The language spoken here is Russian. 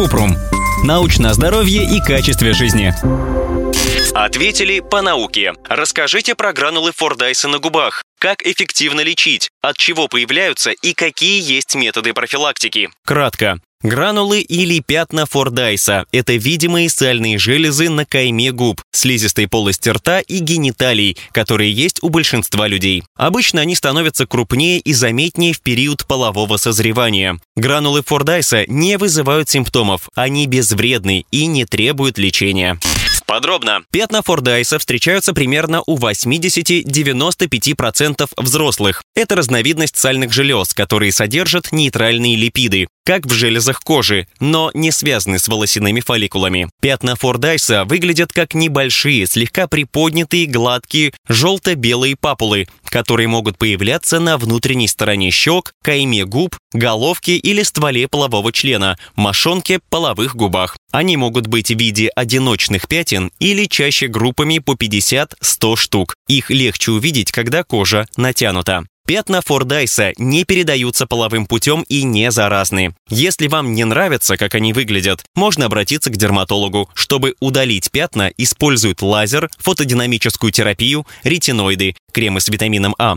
Купрум. Научное здоровье и качестве жизни. Ответили по науке. Расскажите про гранулы Фордайса на губах. Как эффективно лечить? От чего появляются и какие есть методы профилактики? Кратко. Гранулы или пятна Фордайса – это видимые сальные железы на кайме губ, слизистой полости рта и гениталий, которые есть у большинства людей. Обычно они становятся крупнее и заметнее в период полового созревания. Гранулы Фордайса не вызывают симптомов, они безвредны и не требуют лечения. Подробно. Пятна Фордайса встречаются примерно у 80-95% взрослых. Это разновидность сальных желез, которые содержат нейтральные липиды, как в железах кожи, но не связаны с волосяными фолликулами. Пятна Фордайса выглядят как небольшие, слегка приподнятые, гладкие, желто-белые папулы, которые могут появляться на внутренней стороне щек, кайме губ, головке или стволе полового члена, мошонке, половых губах. Они могут быть в виде одиночных пятен или чаще группами по 50-100 штук. Их легче увидеть, когда кожа натянута. Пятна Фордайса не передаются половым путем и не заразны. Если вам не нравится, как они выглядят, можно обратиться к дерматологу. Чтобы удалить пятна, используют лазер, фотодинамическую терапию, ретиноиды, кремы с витамином А.